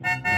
Thank you.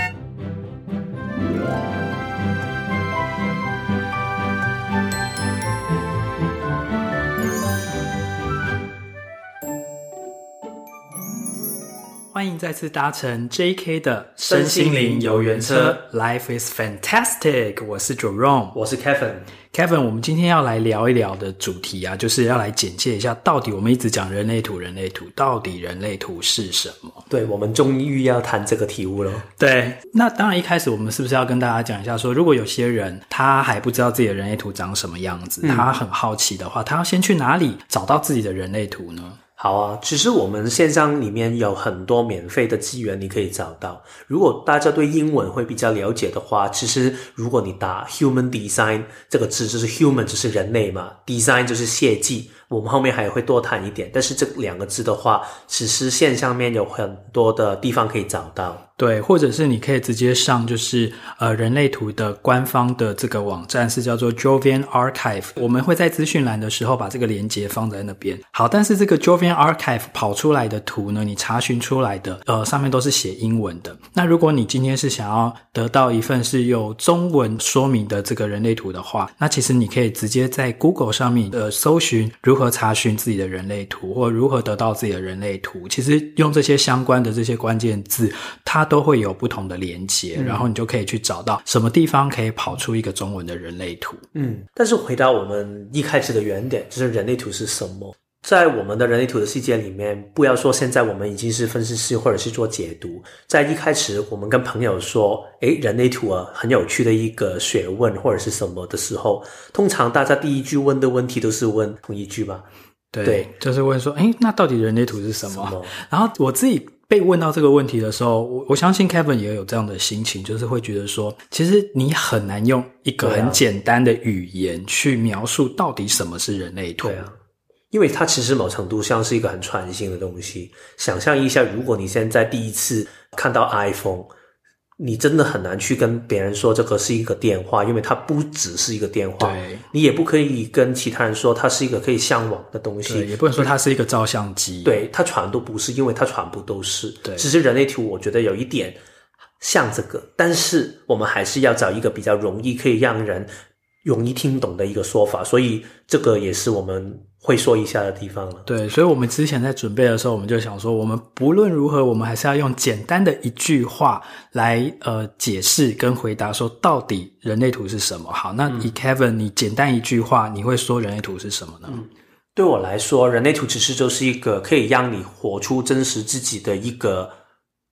欢迎再次搭乘 J.K. 的身心灵游园车，Life is fantastic。我是 Jerome，我是 Kevin。Kevin，我们今天要来聊一聊的主题啊，就是要来简介一下，到底我们一直讲人类图，人类图到底人类图是什么？对，我们终于要谈这个题目了。对，那当然一开始我们是不是要跟大家讲一下说，说如果有些人他还不知道自己的人类图长什么样子，嗯、他很好奇的话，他要先去哪里找到自己的人类图呢？好啊，其实我们线上里面有很多免费的资源，你可以找到。如果大家对英文会比较了解的话，其实如果你打 “human design” 这个字，就是 “human” 就是人类嘛，“design” 就是设计。我们后面还会多谈一点，但是这两个字的话，其实线上面有很多的地方可以找到。对，或者是你可以直接上，就是呃人类图的官方的这个网站是叫做 Jovian Archive，我们会在资讯栏的时候把这个链接放在那边。好，但是这个 Jovian Archive 跑出来的图呢，你查询出来的呃上面都是写英文的。那如果你今天是想要得到一份是有中文说明的这个人类图的话，那其实你可以直接在 Google 上面呃搜寻如何查询自己的人类图，或如何得到自己的人类图。其实用这些相关的这些关键字，它都会有不同的连接，嗯，然后你就可以去找到什么地方可以跑出一个中文的人类图。嗯，但是回到我们一开始的原点，就是人类图是什么？在我们的人类图的世界里面，不要说现在我们已经是分析师或者是做解读，在一开始我们跟朋友说，诶，人类图啊，很有趣的一个学问或者是什么的时候，通常大家第一句问的问题都是问同一句吧？对，对，就是问说，诶，那到底人类图是什么？什么？然后我自己。被问到这个问题的时候，我我相信 Kevin 也有这样的心情，就是会觉得说，其实你很难用一个很简单的语言去描述到底什么是人类图。对啊，因为它其实某程度上是一个很创新的东西。想象一下，如果你现在第一次看到 iPhone。你真的很难去跟别人说这个是一个电话，因为它不只是一个电话。对，你也不可以跟其他人说它是一个可以上网的东西，也不能说它是一个照相机。对，它全都不是，因为它全部都是。对，其实人类图我觉得有一点像这个，但是我们还是要找一个比较容易可以让人容易听懂的一个说法，所以这个也是我们。会说一下的地方了。对，所以我们之前在准备的时候，我们就想说，我们不论如何，我们还是要用简单的一句话来呃解释跟回答，说到底人类图是什么。好，那以 Kevin，你简单一句话，你会说人类图是什么呢？嗯，对我来说，人类图其实就是一个可以让你活出真实自己的一个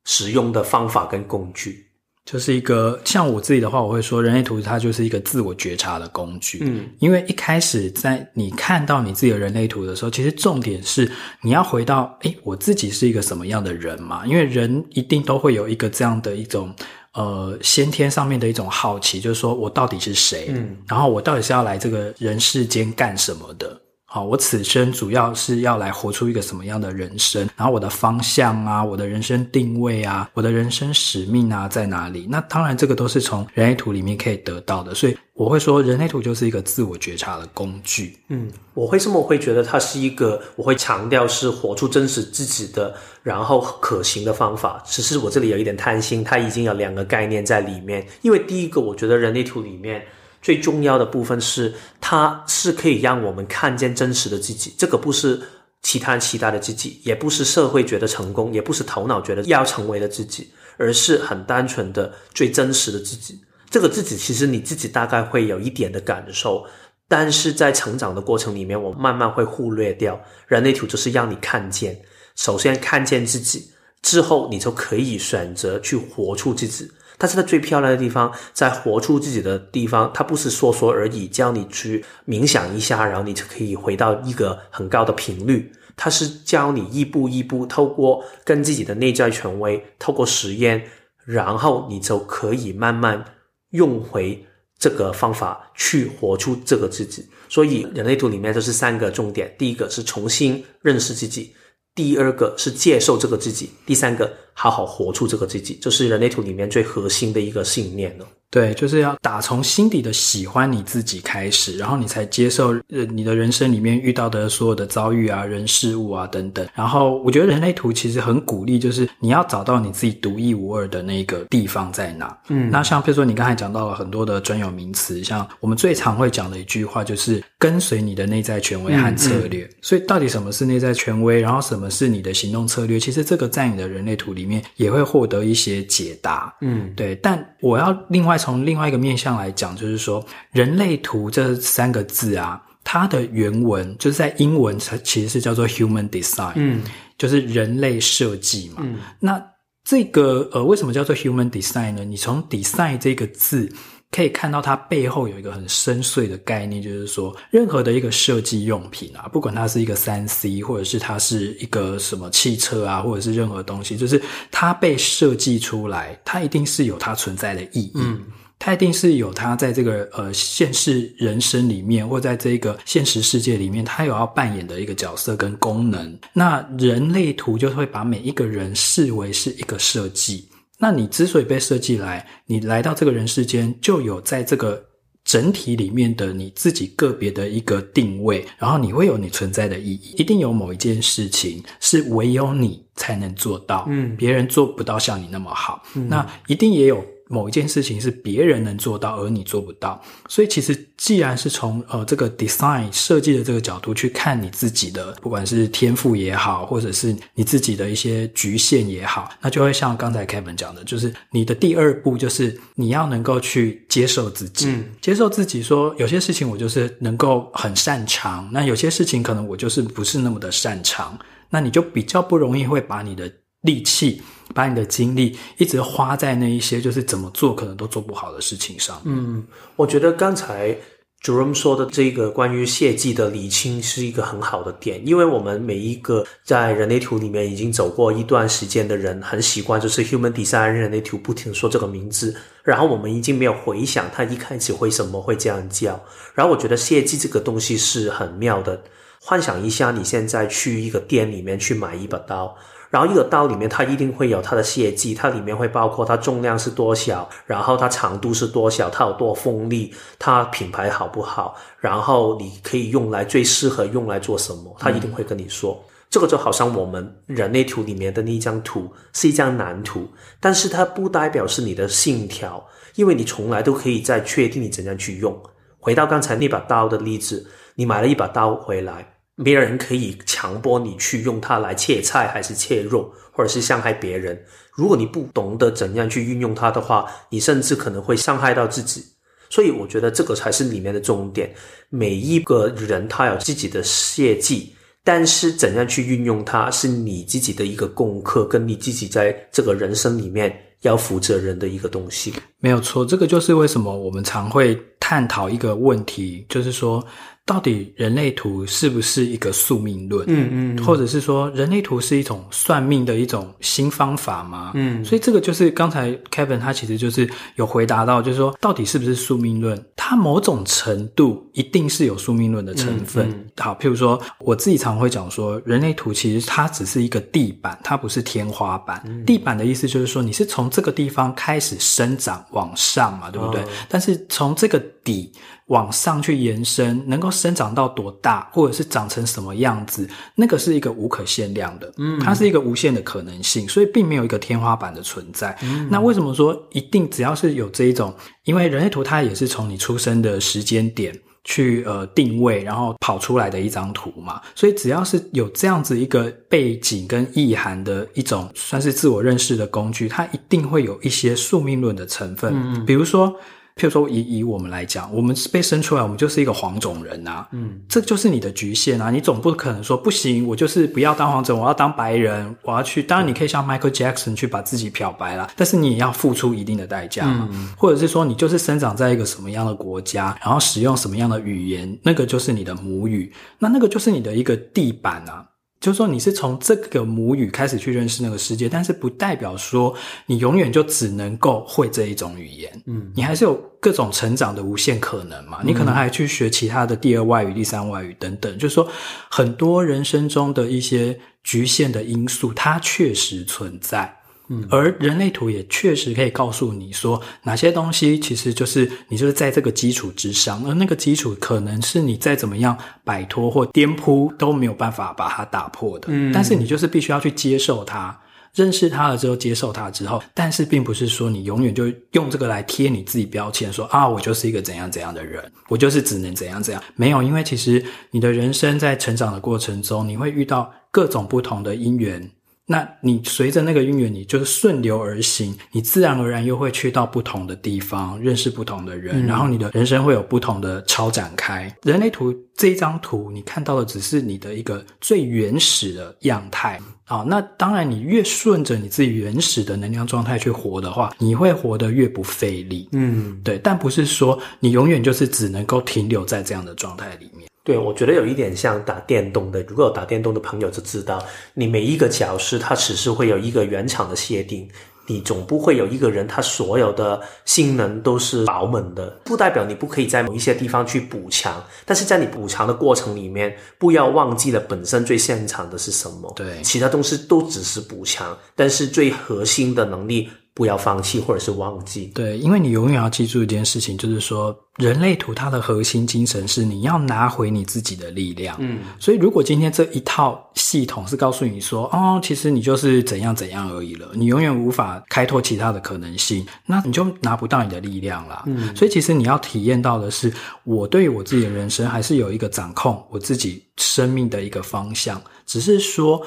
使用的方法跟工具。就是一个像我自己的话，我会说人类图它就是一个自我觉察的工具。嗯，因为一开始在你看到你自己的人类图的时候，其实重点是你要回到，诶，我自己是一个什么样的人嘛？因为人一定都会有一个这样的一种呃先天上面的一种好奇，就是说我到底是谁？嗯，然后我到底是要来这个人世间干什么的？好，我此生主要是要来活出一个什么样的人生？然后我的方向啊，我的人生定位啊，我的人生使命啊，在哪里？那当然，这个都是从人类图里面可以得到的。所以我会说，人类图就是一个自我觉察的工具。嗯，我为什么会觉得它是一个？我会强调是活出真实自己的，然后可行的方法。只是我这里有一点贪心，它已经有两个概念在里面。因为第一个，我觉得人类图里面。最重要的部分是，它是可以让我们看见真实的自己。这个不是其他人期待的自己，也不是社会觉得成功，也不是头脑觉得要成为的自己，而是很单纯的最真实的自己。这个自己其实你自己大概会有一点的感受，但是在成长的过程里面，我慢慢会忽略掉。人类图就是让你看见，首先看见自己，之后你就可以选择去活出自己。但是它最漂亮的地方，在活出自己的地方，它不是说说而已，叫你去冥想一下，然后你就可以回到一个很高的频率。它是教你一步一步透过跟自己的内在权威，透过实验，然后你就可以慢慢用回这个方法去活出这个自己。所以人类图里面就是三个重点：第一个是重新认识自己，第二个是接受这个自己，第三个好好活出这个自己，这是人类图里面最核心的一个信念了。对，就是要打从心底的喜欢你自己开始，然后你才接受呃你的人生里面遇到的所有的遭遇啊、人事物啊等等。然后我觉得人类图其实很鼓励，就是你要找到你自己独一无二的那个地方在哪。嗯，那像比如说你刚才讲到了很多的专有名词，像我们最常会讲的一句话就是跟随你的内在权威和策略。嗯嗯。所以到底什么是内在权威，然后什么是你的行动策略？其实这个在你的人类图里面也会获得一些解答。嗯，对。但我要另外。从另外一个面向来讲，就是说“人类图”这三个字啊，它的原文就是在英文，它其实是叫做 “human design”，嗯，就是人类设计嘛。嗯，那这个呃，为什么叫做 “human design” 呢？你从 “design” 这个字可以看到，它背后有一个很深邃的概念，就是说，任何的一个设计用品啊，不管它是一个三 C，或者是它是一个什么汽车啊，或者是任何东西，就是它被设计出来，它一定是有它存在的意义。嗯。它一定是有它在这个呃现实人生里面，或在这个现实世界里面，它有要扮演的一个角色跟功能。那人类图就会把每一个人视为是一个设计。那你之所以被设计来，你来到这个人世间，就有在这个整体里面的你自己个别的一个定位，然后你会有你存在的意义。一定有某一件事情是唯有你才能做到，嗯，别人做不到像你那么好，嗯，那一定也有。某一件事情是别人能做到，而你做不到，所以其实既然是从呃这个 design 设计的这个角度去看你自己的，不管是天赋也好，或者是你自己的一些局限也好，那就会像刚才 Kevin 讲的，就是你的第二步就是你要能够去接受自己，嗯，接受自己说有些事情我就是能够很擅长，那有些事情可能我就是不是那么的擅长，那你就比较不容易会把你的力气。把你的精力一直花在那一些就是怎么做可能都做不好的事情上。嗯，我觉得刚才 Jerome 说的这个关于谢祭的理清是一个很好的点，因为我们每一个在人类图里面已经走过一段时间的人，很习惯就是 Human Design 人类图不停说这个名字，然后我们已经没有回想他一开始为什么会这样叫。然后我觉得谢祭这个东西是很妙的，幻想一下你现在去一个店里面去买一把刀。然后一个刀里面，它一定会有它的血迹，它里面会包括它重量是多少，然后它长度是多少，它有多锋利，它品牌好不好，然后你可以用来最适合用来做什么，它一定会跟你说。嗯、这个就好像我们人类图里面的那一张图是一张蓝图，但是它不代表是你的信条，因为你从来都可以在确定你怎样去用。回到刚才那把刀的例子，你买了一把刀回来。没有人可以强迫你去用它来切菜，还是切肉，或者是伤害别人。如果你不懂得怎样去运用它的话，你甚至可能会伤害到自己。所以，我觉得这个才是里面的重点。每一个人他有自己的谢祭，但是怎样去运用它，是你自己的一个功课，跟你自己在这个人生里面要负责任的一个东西。没有错，这个就是为什么我们常会探讨一个问题，就是说。到底人类图是不是一个宿命论？嗯嗯，嗯，或者是说人类图是一种算命的一种新方法吗？嗯，所以这个就是刚才 Kevin 他其实就是有回答到，就是说到底是不是宿命论？它某种程度一定是有宿命论的成分。嗯嗯、好，譬如说我自己常会讲说，人类图其实它只是一个地板，它不是天花板。嗯、地板的意思就是说你是从这个地方开始生长往上嘛，对不对？哦、但是从这个底。往上去延伸，能够生长到多大，或者是长成什么样子，那个是一个无可限量的，嗯，它是一个无限的可能性，所以并没有一个天花板的存在。嗯，那为什么说一定只要是有这一种？因为人类图它也是从你出生的时间点去呃定位，然后跑出来的一张图嘛，所以只要是有这样子一个背景跟意涵的一种算是自我认识的工具，它一定会有一些宿命论的成分，嗯，比如说。譬如说以，以以我们来讲，我们被生出来，我们就是一个黄种人呐、啊，嗯，这就是你的局限啊！你总不可能说不行，我就是不要当黄种，我要当白人，我要去。当然，你可以像 Michael Jackson 去把自己漂白啦，但是你也要付出一定的代价嘛。嗯、或者是说，你就是生长在一个什么样的国家，然后使用什么样的语言，那个就是你的母语，那那个就是你的一个地板啊。就是说，你是从这个母语开始去认识那个世界，但是不代表说你永远就只能够会这一种语言。嗯，你还是有各种成长的无限可能嘛。你可能还去学其他的第二外语、第三外语等等。就是说，很多人生中的一些局限的因素，它确实存在。嗯，而人类图也确实可以告诉你说，哪些东西其实就是你就是在这个基础之上，而那个基础可能是你再怎么样摆脱或颠扑都没有办法把它打破的。嗯，但是你就是必须要去接受它。认识它了之后，接受它之后，但是并不是说你永远就用这个来贴你自己标签，说啊，我就是一个怎样怎样的人，我就是只能怎样怎样。没有，因为其实你的人生在成长的过程中，你会遇到各种不同的因缘。那你随着那个因缘，你就是顺流而行，你自然而然又会去到不同的地方，认识不同的人，嗯、然后你的人生会有不同的超展开。人类图这一张图，你看到的只是你的一个最原始的样态啊。那当然，你越顺着你自己原始的能量状态去活的话，你会活得越不费力。嗯，对。但不是说你永远就是只能够停留在这样的状态里面。对，我觉得有一点像打电动的。如果有打电动的朋友就知道，你每一个角色它只是会有一个原厂的设定，你总不会有一个人他所有的性能都是饱满的。不代表你不可以在某一些地方去补强，但是在你补强的过程里面，不要忘记了本身最擅长的是什么。对，其他东西都只是补强，但是最核心的能力。不要放弃，或者是忘记。对，因为你永远要记住一件事情，就是说，人类图它的核心精神是你要拿回你自己的力量。嗯，所以如果今天这一套系统是告诉你说，哦，其实你就是怎样怎样而已了，你永远无法开拓其他的可能性，那你就拿不到你的力量了。嗯，所以其实你要体验到的是，我对我自己的人生还是有一个掌控我自己生命的一个方向，只是说。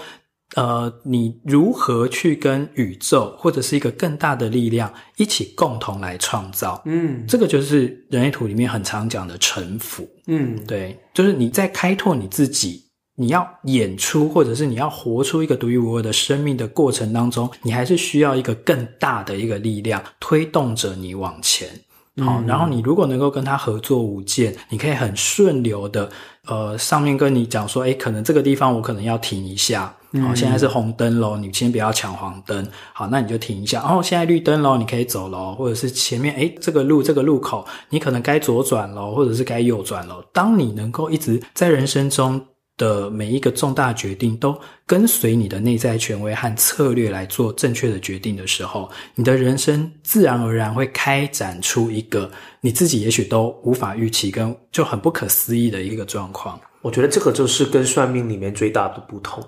呃，你如何去跟宇宙或者是一个更大的力量一起共同来创造？嗯，这个就是人类图里面很常讲的臣服。嗯，对，就是你在开拓你自己，你要演出或者是你要活出一个独一无二的生命的过程当中，你还是需要一个更大的一个力量推动着你往前。好，嗯，然后你如果能够跟他合作无间，你可以很顺流的，呃，上面跟你讲说，哎，可能这个地方我可能要停一下。好，现在是红灯喽，你先不要抢黄灯。好，那你就停一下。哦，现在绿灯喽，你可以走喽，或者是前面哎，这个路这个路口，你可能该左转喽，或者是该右转喽。当你能够一直在人生中的每一个重大决定都跟随你的内在权威和策略来做正确的决定的时候，你的人生自然而然会开展出一个你自己也许都无法预期跟就很不可思议的一个状况。我觉得这个就是跟算命里面最大的不同。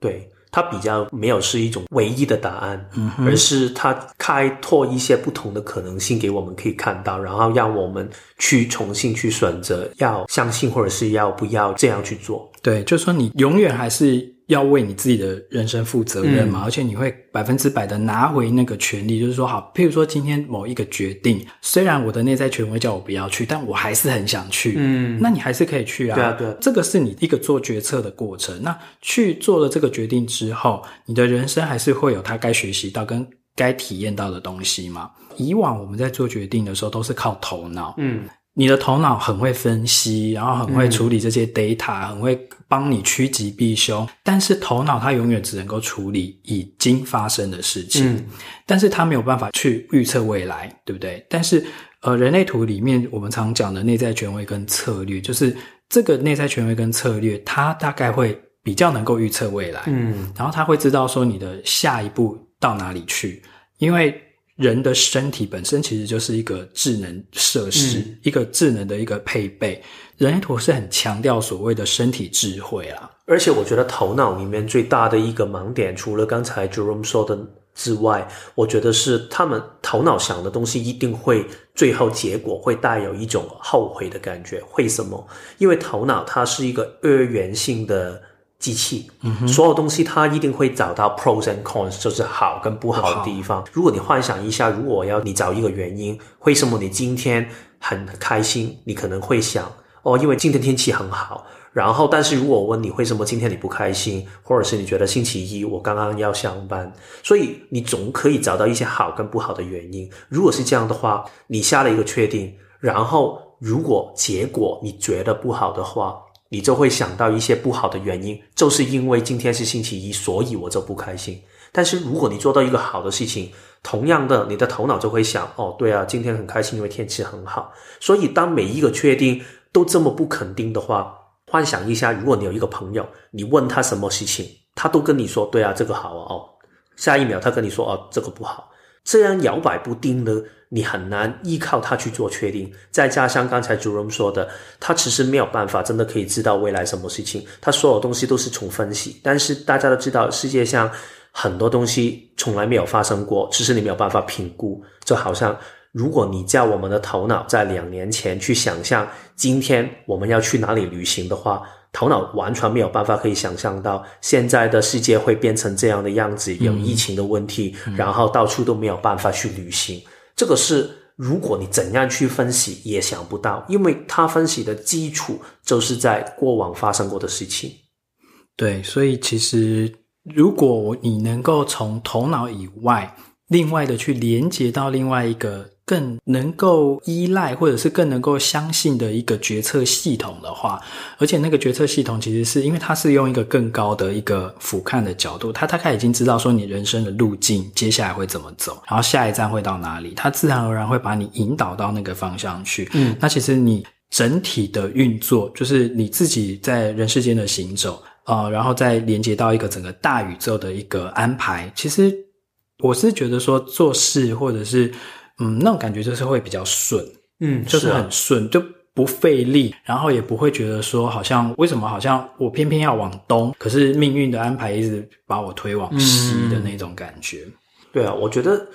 对，它比较没有是一种唯一的答案，嗯，而是它开拓一些不同的可能性给我们可以看到，然后让我们去重新去选择要相信或者是要不要这样去做。对，就是说你永远还是。要为你自己的人生负责任嘛，嗯、而且你会百分之百的拿回那个权利，就是说，好，譬如说今天某一个决定，虽然我的内在权威叫我不要去，但我还是很想去，嗯，那你还是可以去啊，对啊，对啊，这个是你一个做决策的过程。那去做了这个决定之后，你的人生还是会有他该学习到跟该体验到的东西嘛。以往我们在做决定的时候都是靠头脑，嗯。你的头脑很会分析，然后很会处理这些 data，嗯，很会帮你趋吉避凶。但是头脑它永远只能够处理已经发生的事情，嗯，但是它没有办法去预测未来，对不对？但是呃，人类图里面我们常讲的内在权威跟策略，就是这个内在权威跟策略，它大概会比较能够预测未来，嗯，然后它会知道说你的下一步到哪里去，因为。人的身体本身其实就是一个智能设施，嗯、一个智能的一个配备。人类图是很强调所谓的身体智慧啊，而且我觉得头脑里面最大的一个盲点，除了刚才 Jerome 说的之外，我觉得是他们头脑想的东西一定会最后结果会带有一种后悔的感觉。为什么？因为头脑它是一个二元性的。机器，所有东西它一定会找到 pros and cons，就是好跟不好的地方。如果你幻想一下，如果我要你找一个原因，为什么你今天很开心？你可能会想，哦，因为今天天气很好。然后，但是如果我问你为什么今天你不开心，或者是你觉得星期一我刚刚要上班，所以你总可以找到一些好跟不好的原因。如果是这样的话，你下了一个确定，然后如果结果你觉得不好的话。你就会想到一些不好的原因，就是因为今天是星期一，所以我就不开心。但是如果你做到一个好的事情，同样的，你的头脑就会想：哦，对啊，今天很开心，因为天气很好。所以当每一个确定都这么不肯定的话，幻想一下，如果你有一个朋友，你问他什么事情，他都跟你说：对啊，这个好啊，哦。下一秒他跟你说哦，这个不好，这样摇摆不定呢，你很难依靠他去做确定。再加上刚才主任说的，他其实没有办法真的可以知道未来什么事情，他所有东西都是从分析。但是大家都知道，世界上很多东西从来没有发生过，其实你没有办法评估。就好像如果你叫我们的头脑在两年前去想象今天我们要去哪里旅行的话，头脑完全没有办法可以想象到现在的世界会变成这样的样子，有疫情的问题，嗯、然后到处都没有办法去旅行。嗯、这个是如果你怎样去分析也想不到，因为他分析的基础就是在过往发生过的事情。对，所以其实如果你能够从头脑以外，另外的去连接到另外一个。更能够依赖，或者是更能够相信的一个决策系统的话，而且那个决策系统其实是因为它是用一个更高的一个俯瞰的角度，它大概已经知道说你人生的路径接下来会怎么走，然后下一站会到哪里，它自然而然会把你引导到那个方向去。嗯，那其实你整体的运作，就是你自己在人世间的行走啊，呃，然后再连接到一个整个大宇宙的一个安排。其实我是觉得说做事或者是。嗯，那种感觉就是会比较顺，嗯，就是很顺，啊、就不费力，然后也不会觉得说好像为什么好像我偏偏要往东，可是命运的安排一直把我推往西的那种感觉。嗯、对啊，我觉得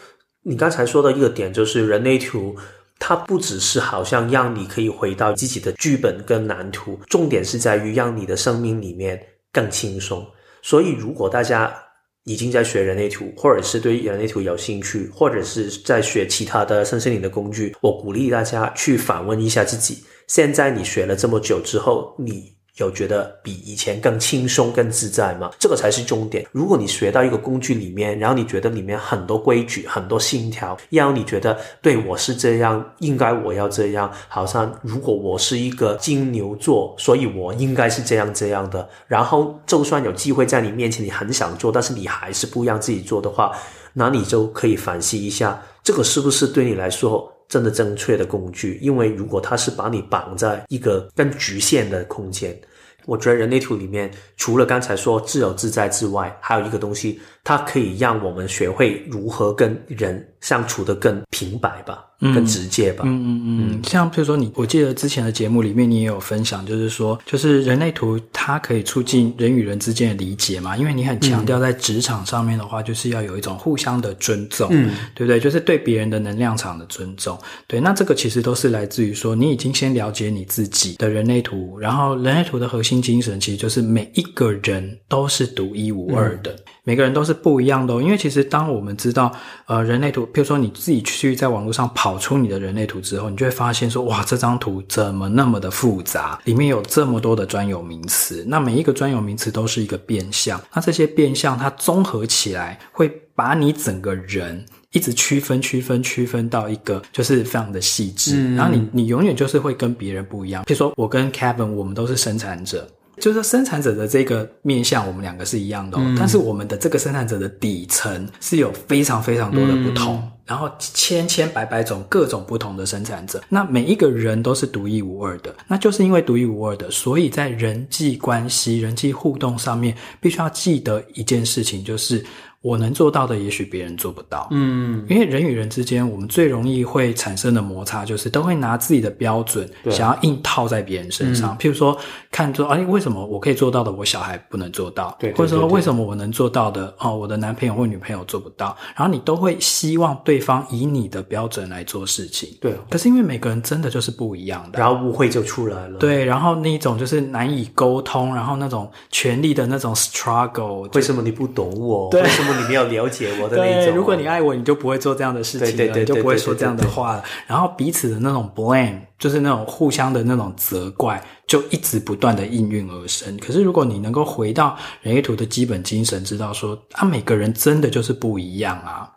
你刚才说的一个点就是人类图，它不只是好像让你可以回到自己的剧本跟蓝图，重点是在于让你的生命里面更轻松。所以如果大家已经在学人类图，或者是对人类图有兴趣，或者是在学其他的身心灵的工具，我鼓励大家去反问一下自己：现在你学了这么久之后，你有觉得比以前更轻松、更自在吗？这个才是重点。如果你学到一个工具里面，然后你觉得里面很多规矩、很多信条，让你觉得对我是这样，应该我要这样，好像如果我是一个金牛座，所以我应该是这样这样的。然后就算有机会在你面前，你很想做，但是你还是不让自己做的话，那你就可以反思一下，这个是不是对你来说真的正确的工具，因为如果它是把你绑在一个更局限的空间，我觉得人类图里面除了刚才说自由自在之外，还有一个东西，它可以让我们学会如何跟人相处得更平白吧。更直接吧。嗯嗯嗯，嗯像比如说你，我记得之前的节目里面你也有分享，就是说，就是人类图它可以促进人与人之间的理解嘛，因为你很强调在职场上面的话，就是要有一种互相的尊重，嗯，对不对？就是对别人的能量场的尊重。对，那这个其实都是来自于说，你已经先了解你自己的人类图，然后人类图的核心精神其实就是每一个人都是独一无二的。嗯每个人都是不一样的哦，因为其实当我们知道，呃，人类图，譬如说你自己去在网络上跑出你的人类图之后，你就会发现说，哇，这张图怎么那么的复杂，里面有这么多的专有名词，那每一个专有名词都是一个变相，那这些变相它综合起来，会把你整个人一直区分、区分、区分到一个就是非常的细致，嗯，然后你你永远就是会跟别人不一样，譬如说我跟 Kevin，我们都是生产者。就是说生产者的这个面向，我们两个是一样的哦，嗯，但是我们的这个生产者的底层是有非常非常多的不同，嗯，然后千千百百种各种不同的生产者，那每一个人都是独一无二的，那就是因为独一无二的，所以在人际关系、人际互动上面，必须要记得一件事情，就是。我能做到的，也许别人做不到。嗯，因为人与人之间，我们最容易会产生的摩擦，就是都会拿自己的标准，想要硬套在别人身上。譬如说，看说，哎，为什么我可以做到的，我小孩不能做到？对，或者说，为什么我能做到的，哦，我的男朋友或女朋友做不到？然后你都会希望对方以你的标准来做事情。对，可是因为每个人真的就是不一样的，然后误会就出来了。对，然后那一种就是难以沟通，然后那种权力的那种 struggle，为什么你不懂我？对，为什么？你没有了解我的那种。对，如果你爱我，你就不会做这样的事情了，对对对对对对对，你就不会说这样的话了。然后彼此的那种 blame，就是那种互相的那种责怪，就一直不断的应运而生。可是如果你能够回到人类图的基本精神，知道说啊，每个人真的就是不一样啊。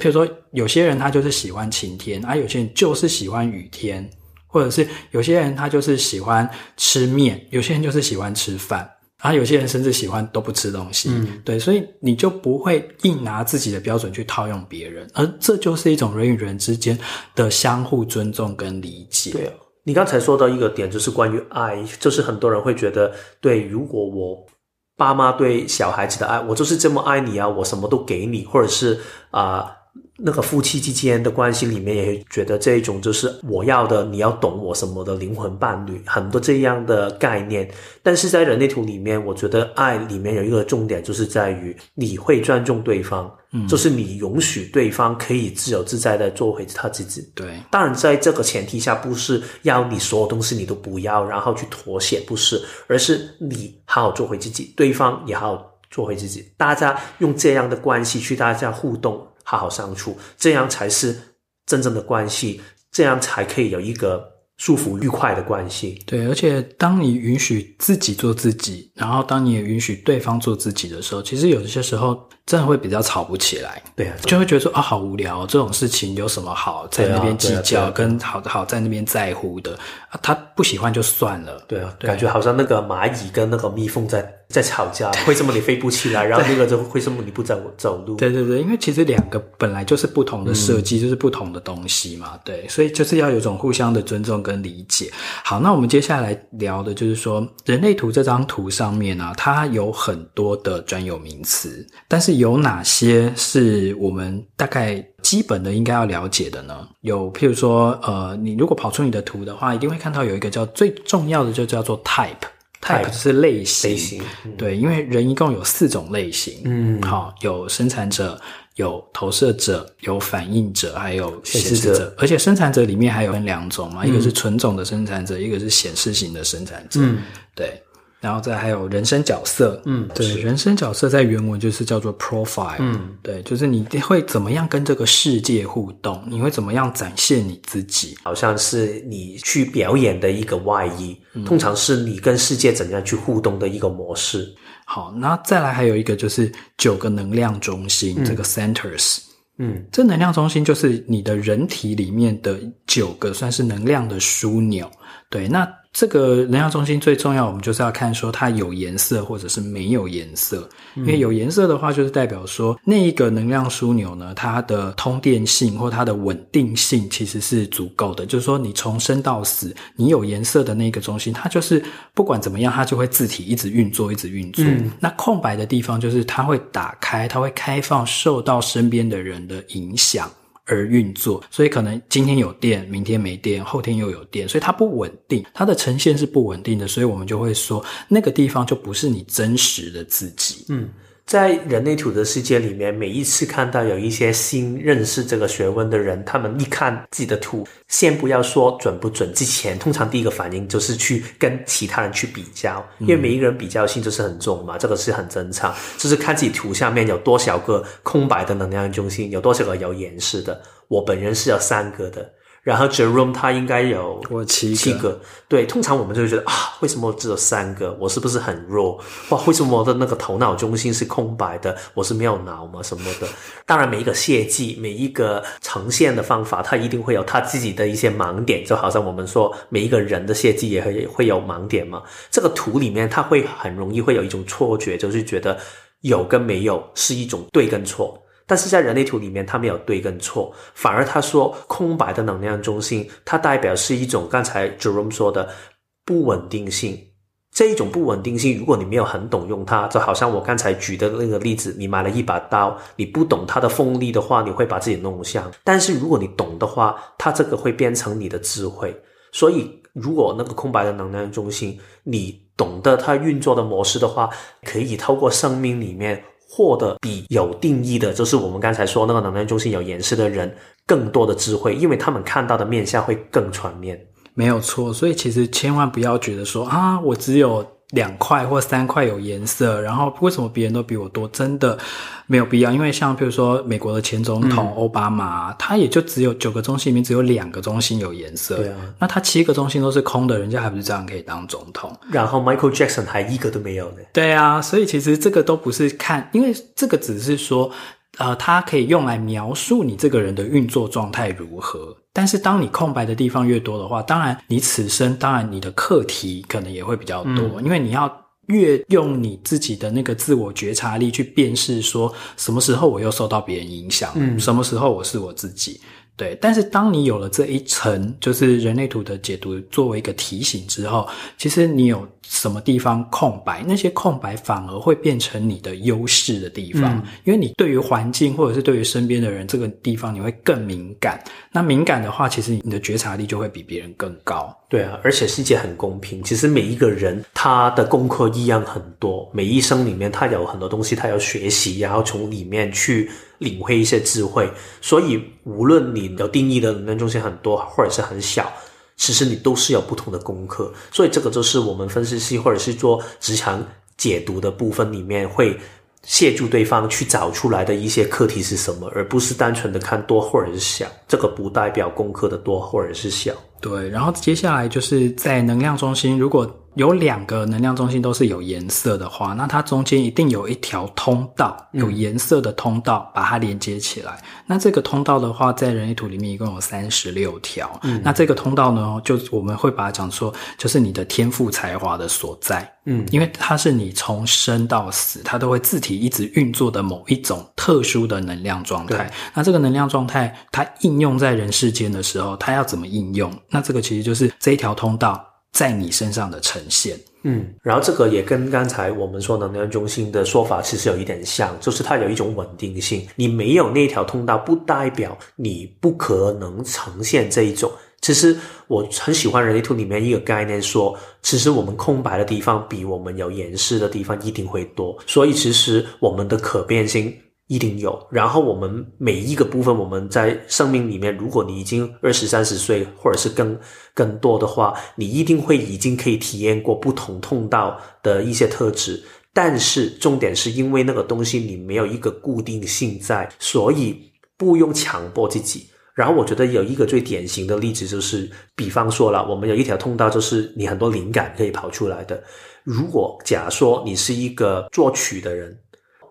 譬如说，有些人他就是喜欢晴天，啊，有些人就是喜欢雨天，或者是有些人他就是喜欢吃面，有些人就是喜欢吃饭。然后有些人甚至喜欢都不吃东西，嗯，对，所以你就不会硬拿自己的标准去套用别人，而这就是一种人与人之间的相互尊重跟理解。对啊，你刚才说到一个点，就是关于爱，就是很多人会觉得，对，如果我爸妈对小孩子的爱，我就是这么爱你啊，我什么都给你，或者是啊。呃那个夫妻之间的关系里面，也会觉得这一种就是我要的，你要懂我什么的灵魂伴侣，很多这样的概念。但是在人类图里面，我觉得爱里面有一个重点，就是在于你会尊重对方，嗯，就是你允许对方可以自由自在的做回他自己。对，当然在这个前提下，不是要你所有东西你都不要，然后去妥协，不是，而是你好好做回自己，对方也好好做回自己，大家用这样的关系去大家互动。好好相处，这样才是真正的关系，这样才可以有一个舒服愉快的关系。对，而且当你允许自己做自己，然后当你也允许对方做自己的时候，其实有些时候真的会比较吵不起来。对啊，就会觉得说啊，好无聊，这种事情有什么好在那边计较，跟好好在那边在乎的啊？他不喜欢就算了。对啊，感觉好像那个蚂蚁跟那个蜜蜂在。在吵架，为什么你飞不起来？然后那个就为什么你不走走路？对对对，因为其实两个本来就是不同的设计，嗯、就是不同的东西嘛。对，所以就是要有种互相的尊重跟理解。好，那我们接下来聊的就是说，人类图这张图上面呢、啊，它有很多的专有名词，但是有哪些是我们大概基本的应该要了解的呢？有，譬如说，呃，你如果跑出你的图的话，一定会看到有一个叫最重要的，就叫做 type。Type 是类型，类型，嗯，对，因为人一共有四种类型，嗯，好，有生产者，有投射者，有反应者，还有显示者，者，而且生产者里面还有分两种嘛，嗯，一个是纯种的生产者，一个是显示型的生产者，嗯，对。然后再还有人生角色，嗯，对，人生角色在原文就是叫做 profile，嗯，对，就是你会怎么样跟这个世界互动，你会怎么样展现你自己，好像是你去表演的一个外衣，嗯，通常是你跟世界怎样去互动的一个模式。好，那再来还有一个就是九个能量中心，嗯，这个 centers，嗯，这能量中心就是你的人体里面的九个算是能量的枢纽，对，那。这个能量中心最重要，我们就是要看说它有颜色或者是没有颜色。因为有颜色的话，就是代表说那一个能量枢纽呢，它的通电性或它的稳定性其实是足够的。就是说，你从生到死，你有颜色的那个中心，它就是不管怎么样，它就会自体一直运作，一直运作。嗯。那空白的地方就是它会打开，它会开放，受到身边的人的影响。而运作，所以可能今天有电，明天没电，后天又有电，所以它不稳定，它的呈现是不稳定的，所以我们就会说那个地方就不是你真实的自己。嗯。在人类图的世界里面，每一次看到有一些新认识这个学问的人，他们一看自己的图，先不要说准不准，之前通常第一个反应就是去跟其他人去比较，因为每一个人比较性就是很重嘛，这个是很正常。就是看自己图下面有多少个空白的能量中心，有多少个有颜色的。我本人是有三个的。然后 Jerome 他应该有七个，七个，对，通常我们就会觉得啊，为什么只有三个？我是不是很弱？哇，为什么我的那个头脑中心是空白的？我是没有脑吗？什么的？当然，每一个设计，每一个呈现的方法，它一定会有它自己的一些盲点，就好像我们说每一个人的设计也会会有盲点嘛。这个图里面，它会很容易会有一种错觉，就是觉得有跟没有是一种对跟错。但是在人类图里面，它没有对跟错，反而他说空白的能量中心，它代表是一种刚才 Jerome 说的不稳定性。这一种不稳定性，如果你没有很懂用它，就好像我刚才举的那个例子，你买了一把刀，你不懂它的锋利的话，你会把自己弄伤。但是如果你懂的话，它这个会变成你的智慧。所以，如果那个空白的能量中心，你懂得它运作的模式的话，可以透过生命里面。获得比有定义的，就是我们刚才说那个能量中心有颜色的人更多的智慧，因为他们看到的面相会更全面。没有错，所以其实千万不要觉得说啊，我只有。两块或三块有颜色，然后为什么别人都比我多？真的没有必要，因为像比如说美国的前总统奥巴马，嗯，他也就只有九个中心里面只有两个中心有颜色，对啊，那他七个中心都是空的，人家还不是这样可以当总统？然后 Michael Jackson 还一个都没有呢。对啊，所以其实这个都不是看，因为这个只是说。呃，它可以用来描述你这个人的运作状态如何。但是，当你空白的地方越多的话，当然你此生，当然你的课题可能也会比较多，嗯，因为你要越用你自己的那个自我觉察力去辨识，说什么时候我又受到别人影响，嗯，什么时候我是我自己。对，但是当你有了这一层，就是人类图的解读作为一个提醒之后，其实你有什么地方空白，那些空白反而会变成你的优势的地方，嗯、因为你对于环境或者是对于身边的人这个地方你会更敏感。那敏感的话，其实你的觉察力就会比别人更高。对啊，而且世界很公平，其实每一个人他的功课一样很多，每一生里面他有很多东西他要学习，然后从里面去。领会一些智慧，所以无论你有定义的能量中心很多或者是很小，其实你都是有不同的功课。所以这个就是我们分析师或者是做职场解读的部分里面会协助对方去找出来的一些课题是什么，而不是单纯的看多或者是小。这个不代表功课的多或者是小。对，然后接下来就是在能量中心，如果有两个能量中心都是有颜色的话，那它中间一定有一条通道，有颜色的通道把它连接起来。嗯、那这个通道的话，在人类图里面一共有三十六条。嗯，那这个通道呢，就我们会把它讲说，就是你的天赋才华的所在。嗯，因为它是你从生到死，它都会自体一直运作的某一种特殊的能量状态。对那这个能量状态，它应用在人世间的时候，它要怎么应用？那这个其实就是这一条通道。在你身上的呈现，嗯，然后这个也跟刚才我们说能量中心的说法其实有一点像，就是它有一种稳定性。你没有那条通道，不代表你不可能呈现这一种。其实我很喜欢人类图里面一个概念说，其实我们空白的地方比我们有颜色的地方一定会多，所以其实我们的可变性。一定有，然后我们每一个部分，我们在生命里面，如果你已经二十三十岁，或者是更更多的话，你一定会已经可以体验过不同通道的一些特质。但是重点是因为那个东西你没有一个固定性在，所以不用强迫自己。然后我觉得有一个最典型的例子就是，比方说了，我们有一条通道，就是你很多灵感可以跑出来的。如果假说你是一个作曲的人。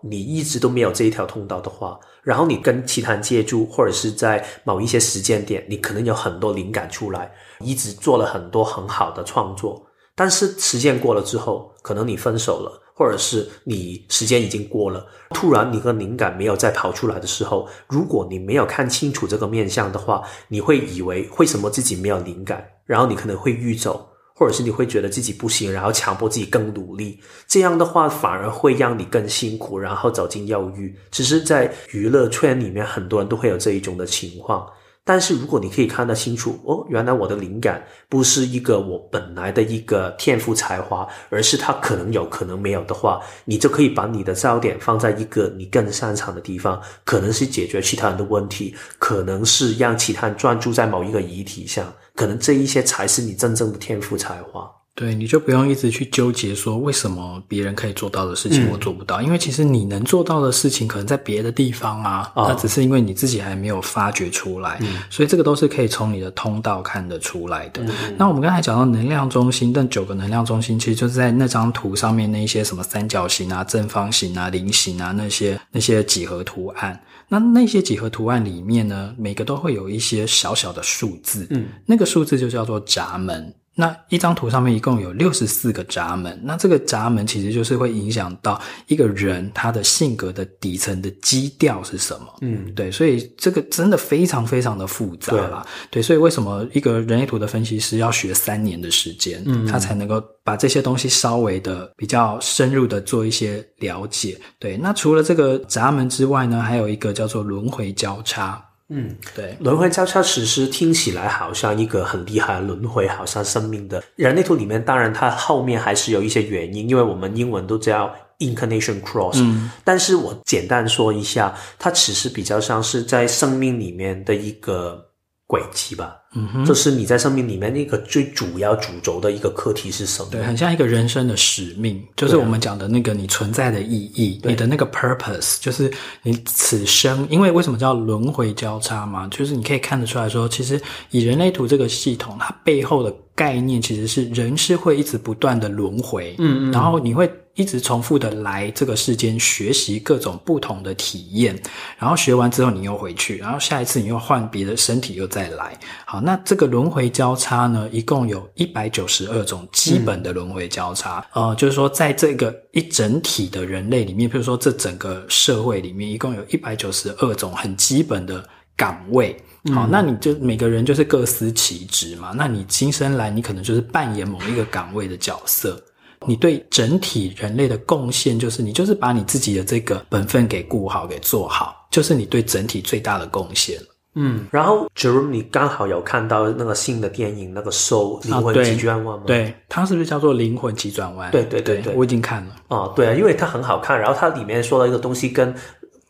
你一直都没有这一条通道的话，然后你跟其他人接触，或者是在某一些时间点，你可能有很多灵感出来，一直做了很多很好的创作。但是时间过了之后，可能你分手了，或者是你时间已经过了，突然你和灵感没有再跑出来的时候，如果你没有看清楚这个面相的话，你会以为为什么自己没有灵感，然后你可能会预走。或者是你会觉得自己不行，然后强迫自己更努力，这样的话反而会让你更辛苦，然后走进忧郁。其实，在娱乐圈里面，很多人都会有这一种的情况。但是如果你可以看得清楚，哦，原来我的灵感不是一个我本来的一个天赋才华，而是它可能有可能没有的话，你就可以把你的焦点放在一个你更擅长的地方，可能是解决其他人的问题，可能是让其他人专注在某一个议题上，可能这一些才是你真正的天赋才华。对，你就不用一直去纠结说为什么别人可以做到的事情我做不到，嗯、因为其实你能做到的事情可能在别的地方啊，那、哦、只是因为你自己还没有发掘出来，嗯、所以这个都是可以从你的通道看得出来的。嗯、那我们刚才讲到能量中心，但九个能量中心其实就是在那张图上面那一些什么三角形啊、正方形啊、菱形啊那些那些几何图案，那那些几何图案里面呢，每个都会有一些小小的数字，嗯，那个数字就叫做闸门。那一张图上面一共有六十四个闸门，那这个闸门其实就是会影响到一个人他的性格的底层的基调是什么。嗯，对，所以这个真的非常非常的复杂啦。对，对，所以为什么一个人类图的分析师要学三年的时间，嗯，他才能够把这些东西稍微的比较深入的做一些了解。对，那除了这个闸门之外呢，还有一个叫做轮回交叉。嗯，对，轮回交叉其实听起来好像一个很厉害的轮回，好像生命的人类图里面，当然它后面还是有一些原因，因为我们英文都叫 incarnation cross。嗯，但是我简单说一下，它其实比较像是在生命里面的一个轨迹吧。嗯哼，就是你在生命里面那个最主要主轴的一个课题是什么？对，很像一个人生的使命，就是我们讲的那个你存在的意义，对你的那个 purpose，就是你此生。因为为什么叫轮回交叉嘛？就是你可以看得出来说，其实以人类图这个系统，它背后的概念其实是人是会一直不断的轮回，嗯嗯，然后你会。一直重复的来这个世间学习各种不同的体验，然后学完之后你又回去，然后下一次你又换别的身体又再来。好，那这个轮回交叉呢，一共有一百九十二种基本的轮回交叉。嗯、呃，就是说在这个一整体的人类里面，比如说这整个社会里面，一共有一百九十二种很基本的岗位。好，那你就每个人就是各司其职嘛。那你今生来，你可能就是扮演某一个岗位的角色。你对整体人类的贡献，就是你就是把你自己的这个本分给顾好，给做好，就是你对整体最大的贡献。嗯，然后 Jerome，你刚好有看到那个新的电影，那个 Soul 灵魂急转弯吗？啊、对，对，它是不是叫做灵魂急转弯？对对对对，我已经看了。哦，对啊，因为它很好看，然后它里面说的一个东西跟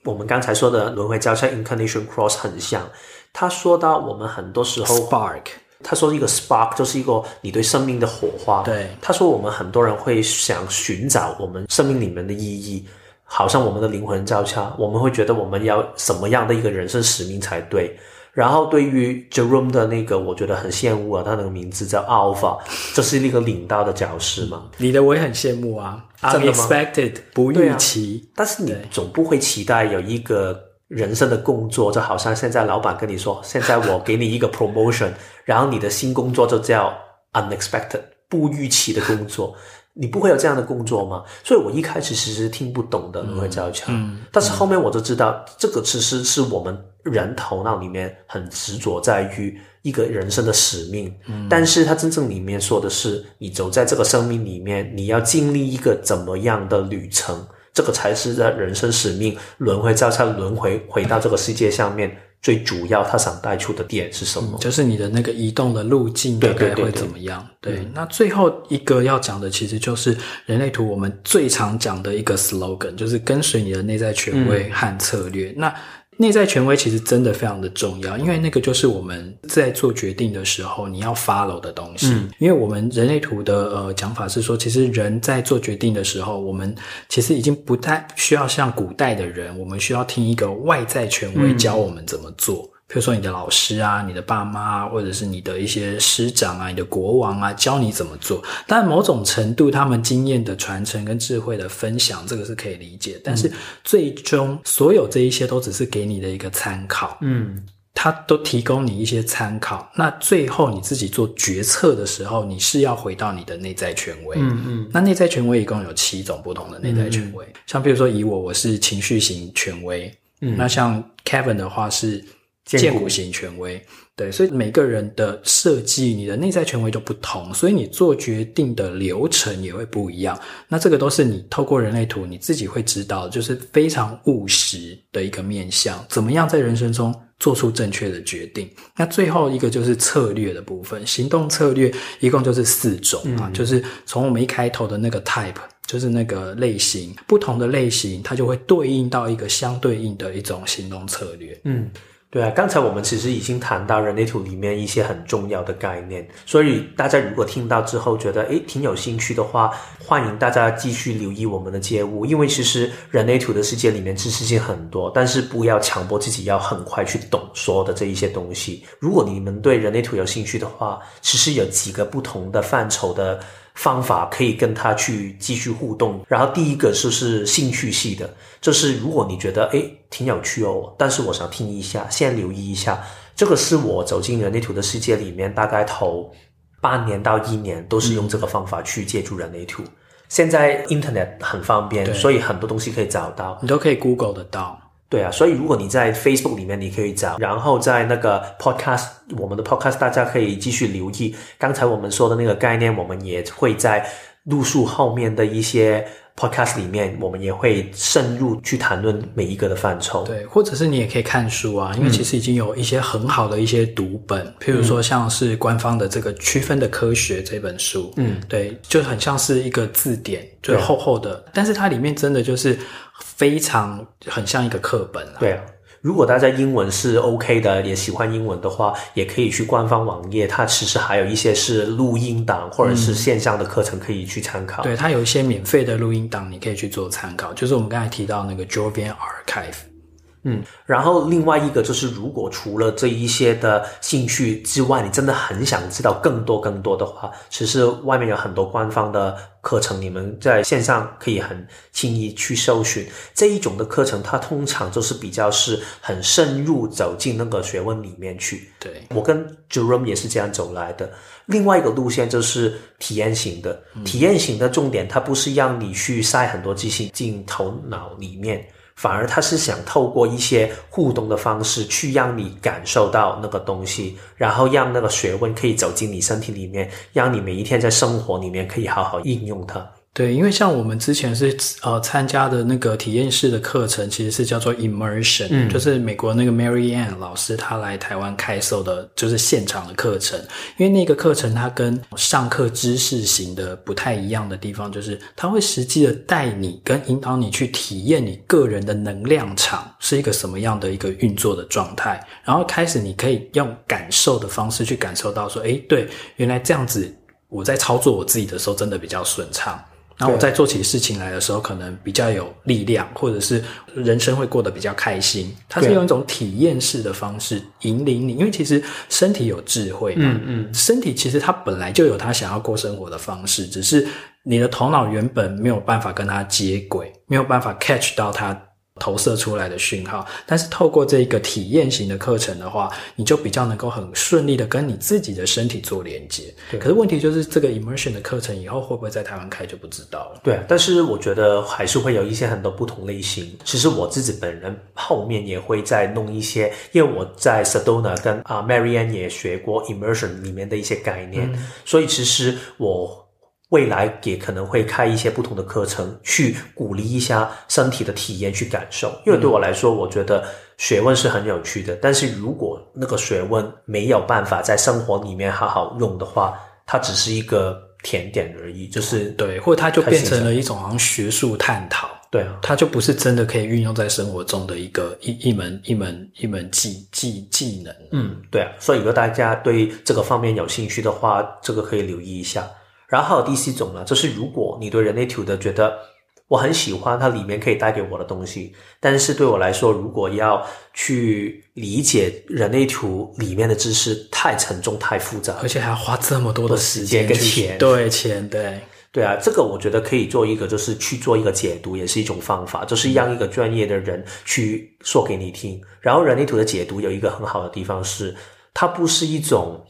我们刚才说的轮回交叉 Incarnation Cross 很像。他说到我们很多时候 Spark，他说一个 Spark 就是一个你对生命的火花。对，他说我们很多人会想寻找我们生命里面的意义。好像我们的灵魂交叉，我们会觉得我们要什么样的一个人生使命才对。然后对于 Jerome 的那个，我觉得很羡慕啊，他那个名字叫 Alpha，这是一个领导的角色嘛。你的我也很羡慕啊，Unexpected 不预期，啊。但是你总不会期待有一个人生的工作，就好像现在老板跟你说，现在我给你一个 promotion，然后你的新工作就叫 Unexpected 不预期的工作。你不会有这样的工作吗？所以我一开始其实听不懂的轮回交叉，嗯，但是后面我就知道，这个其实是我们人头脑里面很执着在于一个人生的使命。嗯，但是它真正里面说的是，你走在这个生命里面，你要经历一个怎么样的旅程，这个才是在人生使命轮回交叉轮回回到这个世界上面。最主要，他想带出的点是什么？嗯，就是你的那个移动的路径大概会怎么样？对，对，对，对，对，那最后一个要讲的，其实就是人类图我们最常讲的一个 slogan，就是跟随你的内在权威和策略。嗯，那内在权威其实真的非常的重要，因为那个就是我们在做决定的时候你要 follow 的东西。嗯，因为我们人类图的呃讲法是说，其实人在做决定的时候，我们其实已经不太需要像古代的人，我们需要听一个外在权威教我们怎么做。嗯比如说你的老师啊，你的爸妈啊，或者是你的一些师长啊，你的国王啊，教你怎么做。但，某种程度他们经验的传承跟智慧的分享，这个是可以理解。但是最终所有这一些都只是给你的一个参考，嗯，他都提供你一些参考。那最后你自己做决策的时候，你是要回到你的内在权威，嗯嗯。那内在权威一共有七种不同的内在权威，嗯，像比如说以我，我是情绪型权威，嗯，那像 Kevin 的话是。荐骨型权威，对，所以每个人的设计，你的内在权威都不同，所以你做决定的流程也会不一样。那这个都是你透过人类图你自己会知道，就是非常务实的一个面向，怎么样在人生中做出正确的决定。那最后一个就是策略的部分，行动策略一共就是四种啊，嗯、就是从我们一开头的那个 type，就是那个类型，不同的类型，它就会对应到一个相对应的一种行动策略，嗯。对啊，刚才我们其实已经谈到人类图里面一些很重要的概念，所以大家如果听到之后觉得诶挺有兴趣的话，欢迎大家继续留意我们的节目，因为其实人类图的世界里面知识性很多，但是不要强迫自己要很快去懂所有的这一些东西。如果你们对人类图有兴趣的话，其实有几个不同的范畴的。方法可以跟他去继续互动，然后第一个就是兴趣系的，就是如果你觉得诶挺有趣哦，但是我想听一下，先留意一下，这个是我走进人类图的世界里面，大概头半年到一年都是用这个方法去接触人类图。嗯、现在 Internet 很方便，所以很多东西可以找到，你都可以 Google 得到。对啊，所以如果你在 Facebook 里面，你可以找，然后在那个 Podcast，我们的 Podcast 大家可以继续留意。刚才我们说的那个概念，我们也会在路数后面的一些 Podcast 里面，我们也会深入去谈论每一个的范畴。对，或者是你也可以看书啊，因为其实已经有一些很好的一些读本，嗯、譬如说像是官方的这个《区分的科学》这本书，嗯，对，就很像是一个字典，就厚厚的，但是它里面真的就是。非常很像一个课本啊。对啊，如果大家英文是 OK 的，也喜欢英文的话，也可以去官方网页。它其实还有一些是录音档或者是线上的课程可以去参考。嗯、对，它有一些免费的录音档，你可以去做参考。就是我们刚才提到那个 Jovian Archive。嗯，然后另外一个就是，如果除了这一些的兴趣之外，你真的很想知道更多更多的话，其实外面有很多官方的课程，你们在线上可以很轻易去搜寻。这一种的课程，它通常就是比较是很深入走进那个学问里面去。对，我跟 Jerome 也是这样走来的。另外一个路线就是体验型的，体验型的重点，它不是让你去塞很多知识进头脑里面。反而他是想透过一些互动的方式去让你感受到那个东西，然后让那个学问可以走进你身体里面，让你每一天在生活里面可以好好应用它。对，因为像我们之前是呃参加的那个体验式的课程，其实是叫做 Immersion，嗯，就是美国那个 Mary Ann 老师他来台湾开授的，就是现场的课程。因为那个课程它跟上课知识型的不太一样的地方，就是它会实际的带你跟引导你去体验你个人的能量场是一个什么样的一个运作的状态，然后开始你可以用感受的方式去感受到说，哎，对，原来这样子我在操作我自己的时候真的比较顺畅。然后我在做起事情来的时候，可能比较有力量，或者是人生会过得比较开心。它是用一种体验式的方式引领你，因为其实身体有智慧嘛，嗯嗯，身体其实它本来就有它想要过生活的方式，只是你的头脑原本没有办法跟它接轨，没有办法 catch 到它。投射出来的讯号，但是透过这一个体验型的课程的话，你就比较能够很顺利的跟你自己的身体做连接。对，可是问题就是这个 immersion 的课程以后会不会在台湾开就不知道了。对，但是我觉得还是会有一些很多不同类型。其实我自己本人后面也会再弄一些，因为我在 Sedona 跟啊 Marianne 也学过 immersion 里面的一些概念，嗯、所以其实我。未来也可能会开一些不同的课程，去鼓励一下身体的体验，去感受。因为对我来说，我觉得学问是很有趣的。但是如果那个学问没有办法在生活里面好好用的话，它只是一个甜点而已。就是对，或者它就变成了一种好像学术探讨。对啊，它就不是真的可以运用在生活中的一个一一门一门一门技技技能。嗯，对啊。所以如果大家对这个方面有兴趣的话，这个可以留意一下。然后还有第四种呢，就是如果你对人类图的觉得我很喜欢它里面可以带给我的东西，但是对我来说，如果要去理解人类图里面的知识太沉重、太复杂，而且还要花这么多的时间跟钱，对钱，对对啊，这个我觉得可以做一个，就是去做一个解读，也是一种方法，就是让一个专业的人去说给你听。然后人类图的解读有一个很好的地方是，它不是一种。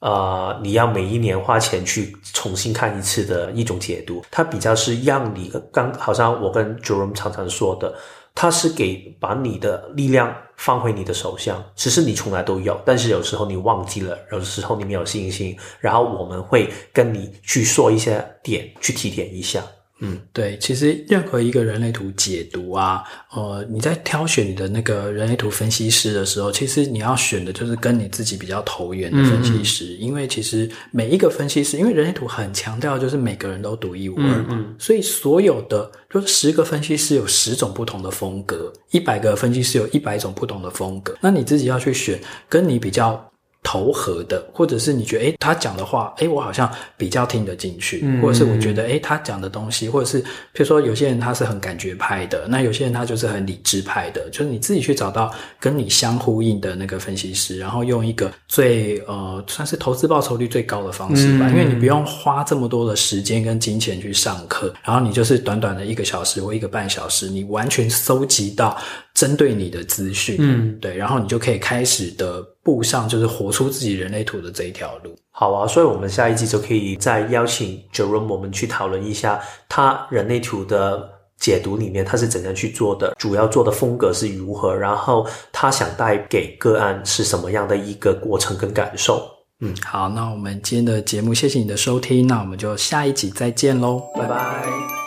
呃，你要每一年花钱去重新看一次的一种解读，它比较是让你刚好像我跟 Jerome 常常说的，它是给把你的力量放回你的手上，其实你从来都有，但是有时候你忘记了，有时候你没有信心，然后我们会跟你去说一些点，去提点一下。嗯，对，其实任何一个人类图解读啊，呃，你在挑选你的那个人类图分析师的时候，其实你要选的就是跟你自己比较投缘的分析师，嗯嗯，因为其实每一个分析师，因为人类图很强调就是每个人都独一无二嘛，所以所有的就是十个分析师有十种不同的风格，一百个分析师有一百种不同的风格，那你自己要去选跟你比较。投合的，或者是你觉得，诶，他讲的话，诶，我好像比较听得进去，嗯，或者是我觉得，诶，他讲的东西，或者是，譬如说，有些人他是很感觉派的，那有些人他就是很理智派的，就是你自己去找到跟你相呼应的那个分析师，然后用一个最呃，算是投资报酬率最高的方式吧，嗯，因为你不用花这么多的时间跟金钱去上课，然后你就是短短的一个小时或一个半小时，你完全搜集到针对你的资讯，嗯，对，然后你就可以开始的。步上就是活出自己人类图的这一条路。好啊，所以我们下一集就可以再邀请 Jerome 我们去讨论一下他人类图的解读里面他是怎样去做的，主要做的风格是如何，然后他想带给个案是什么样的一个过程跟感受。嗯，好，那我们今天的节目谢谢你的收听，那我们就下一集再见喽，拜拜。